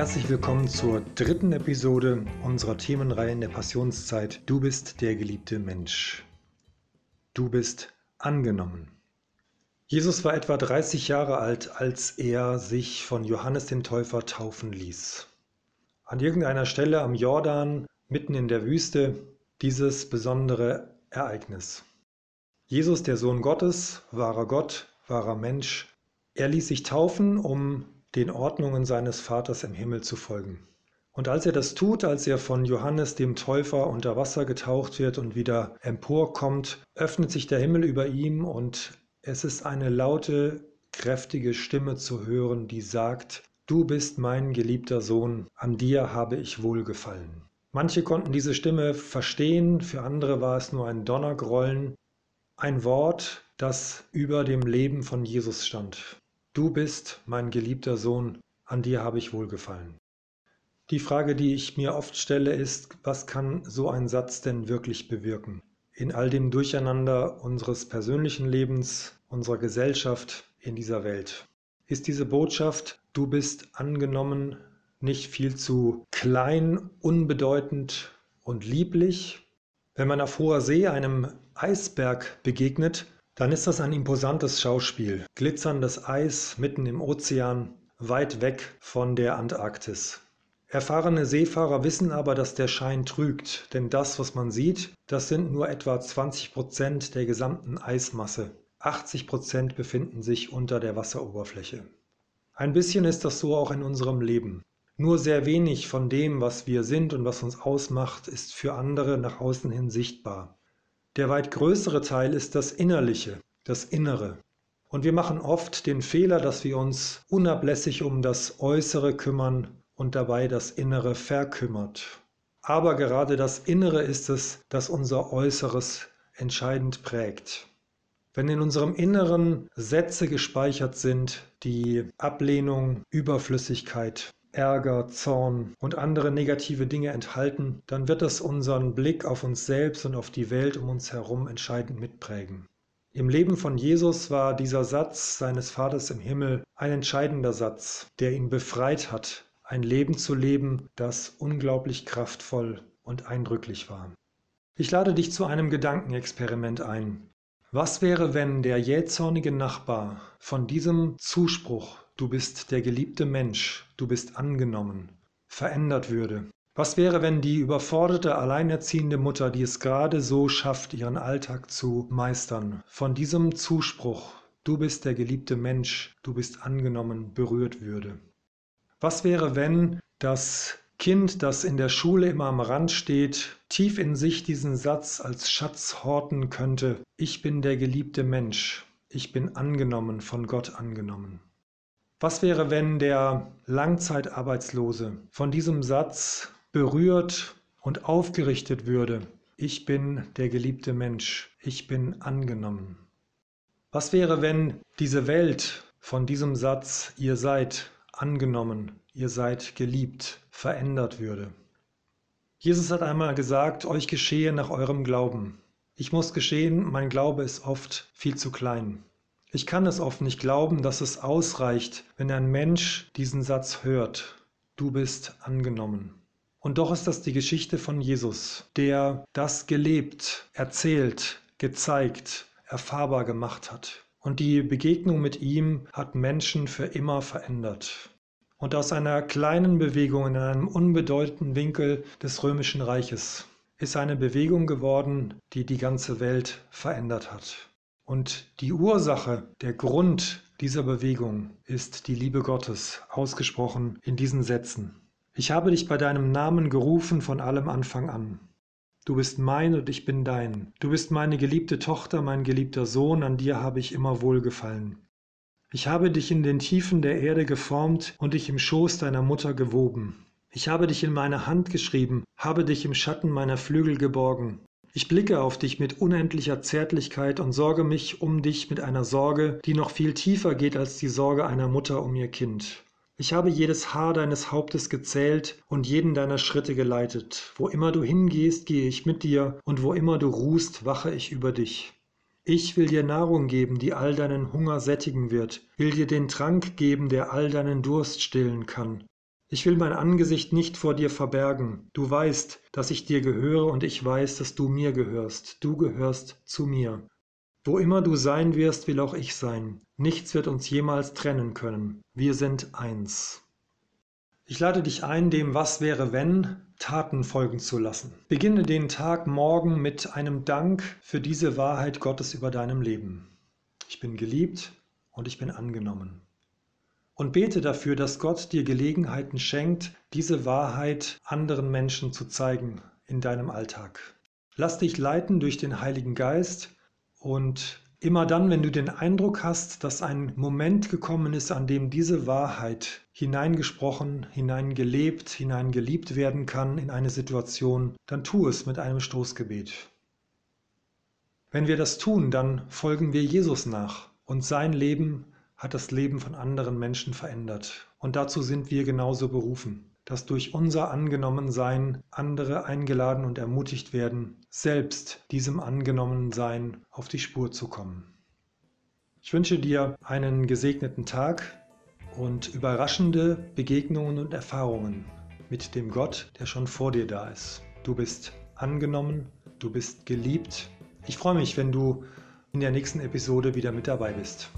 Herzlich willkommen zur dritten Episode unserer Themenreihe in der Passionszeit. Du bist der geliebte Mensch. Du bist angenommen. Jesus war etwa 30 Jahre alt, als er sich von Johannes dem Täufer taufen ließ. An irgendeiner Stelle am Jordan, mitten in der Wüste, dieses besondere Ereignis. Jesus, der Sohn Gottes, wahrer Gott, wahrer Mensch, er ließ sich taufen, um den Ordnungen seines Vaters im Himmel zu folgen. Und als er das tut, als er von Johannes dem Täufer unter Wasser getaucht wird und wieder emporkommt, öffnet sich der Himmel über ihm und es ist eine laute, kräftige Stimme zu hören, die sagt, Du bist mein geliebter Sohn, an dir habe ich wohlgefallen. Manche konnten diese Stimme verstehen, für andere war es nur ein Donnergrollen, ein Wort, das über dem Leben von Jesus stand. Du bist mein geliebter Sohn, an dir habe ich wohlgefallen. Die Frage, die ich mir oft stelle, ist, was kann so ein Satz denn wirklich bewirken? In all dem Durcheinander unseres persönlichen Lebens, unserer Gesellschaft, in dieser Welt. Ist diese Botschaft, du bist angenommen, nicht viel zu klein, unbedeutend und lieblich? Wenn man auf hoher See einem Eisberg begegnet, dann ist das ein imposantes Schauspiel. Glitzerndes Eis mitten im Ozean, weit weg von der Antarktis. Erfahrene Seefahrer wissen aber, dass der Schein trügt, denn das, was man sieht, das sind nur etwa 20 Prozent der gesamten Eismasse. 80 Prozent befinden sich unter der Wasseroberfläche. Ein bisschen ist das so auch in unserem Leben. Nur sehr wenig von dem, was wir sind und was uns ausmacht, ist für andere nach außen hin sichtbar. Der weit größere Teil ist das Innerliche, das Innere. Und wir machen oft den Fehler, dass wir uns unablässig um das Äußere kümmern und dabei das Innere verkümmert. Aber gerade das Innere ist es, das unser Äußeres entscheidend prägt. Wenn in unserem Inneren Sätze gespeichert sind, die Ablehnung, Überflüssigkeit, Ärger, Zorn und andere negative Dinge enthalten, dann wird das unseren Blick auf uns selbst und auf die Welt um uns herum entscheidend mitprägen. Im Leben von Jesus war dieser Satz seines Vaters im Himmel ein entscheidender Satz, der ihn befreit hat, ein Leben zu leben, das unglaublich kraftvoll und eindrücklich war. Ich lade dich zu einem Gedankenexperiment ein. Was wäre, wenn der jähzornige Nachbar von diesem Zuspruch du bist der geliebte Mensch, du bist angenommen, verändert würde. Was wäre, wenn die überforderte, alleinerziehende Mutter, die es gerade so schafft, ihren Alltag zu meistern, von diesem Zuspruch, du bist der geliebte Mensch, du bist angenommen, berührt würde? Was wäre, wenn das Kind, das in der Schule immer am Rand steht, tief in sich diesen Satz als Schatz horten könnte, ich bin der geliebte Mensch, ich bin angenommen, von Gott angenommen. Was wäre, wenn der Langzeitarbeitslose von diesem Satz berührt und aufgerichtet würde? Ich bin der geliebte Mensch, ich bin angenommen. Was wäre, wenn diese Welt von diesem Satz, ihr seid angenommen, ihr seid geliebt, verändert würde? Jesus hat einmal gesagt, euch geschehe nach eurem Glauben. Ich muss gestehen, mein Glaube ist oft viel zu klein. Ich kann es oft nicht glauben, dass es ausreicht, wenn ein Mensch diesen Satz hört. Du bist angenommen. Und doch ist das die Geschichte von Jesus, der das gelebt, erzählt, gezeigt, erfahrbar gemacht hat. Und die Begegnung mit ihm hat Menschen für immer verändert. Und aus einer kleinen Bewegung in einem unbedeutenden Winkel des römischen Reiches ist eine Bewegung geworden, die die ganze Welt verändert hat. Und die Ursache, der Grund dieser Bewegung ist die Liebe Gottes, ausgesprochen in diesen Sätzen. Ich habe dich bei deinem Namen gerufen von allem Anfang an. Du bist mein und ich bin dein. Du bist meine geliebte Tochter, mein geliebter Sohn, an dir habe ich immer wohlgefallen. Ich habe dich in den Tiefen der Erde geformt und dich im Schoß deiner Mutter gewoben. Ich habe dich in meine Hand geschrieben, habe dich im Schatten meiner Flügel geborgen. Ich blicke auf dich mit unendlicher Zärtlichkeit und sorge mich um dich mit einer Sorge, die noch viel tiefer geht als die Sorge einer Mutter um ihr Kind. Ich habe jedes Haar deines Hauptes gezählt und jeden deiner Schritte geleitet. Wo immer du hingehst, gehe ich mit dir, und wo immer du ruhst, wache ich über dich. Ich will dir Nahrung geben, die all deinen Hunger sättigen wird, will dir den Trank geben, der all deinen Durst stillen kann. Ich will mein Angesicht nicht vor dir verbergen. Du weißt, dass ich dir gehöre und ich weiß, dass du mir gehörst. Du gehörst zu mir. Wo immer du sein wirst, will auch ich sein. Nichts wird uns jemals trennen können. Wir sind eins. Ich lade dich ein, dem Was wäre wenn Taten folgen zu lassen. Beginne den Tag morgen mit einem Dank für diese Wahrheit Gottes über deinem Leben. Ich bin geliebt und ich bin angenommen. Und bete dafür, dass Gott dir Gelegenheiten schenkt, diese Wahrheit anderen Menschen zu zeigen in deinem Alltag. Lass dich leiten durch den Heiligen Geist und Immer dann, wenn du den Eindruck hast, dass ein Moment gekommen ist, an dem diese Wahrheit hineingesprochen, hineingelebt, hineingeliebt werden kann in eine Situation, dann tu es mit einem Stoßgebet. Wenn wir das tun, dann folgen wir Jesus nach und sein Leben hat das Leben von anderen Menschen verändert. Und dazu sind wir genauso berufen dass durch unser Angenommensein andere eingeladen und ermutigt werden, selbst diesem Angenommensein auf die Spur zu kommen. Ich wünsche dir einen gesegneten Tag und überraschende Begegnungen und Erfahrungen mit dem Gott, der schon vor dir da ist. Du bist angenommen, du bist geliebt. Ich freue mich, wenn du in der nächsten Episode wieder mit dabei bist.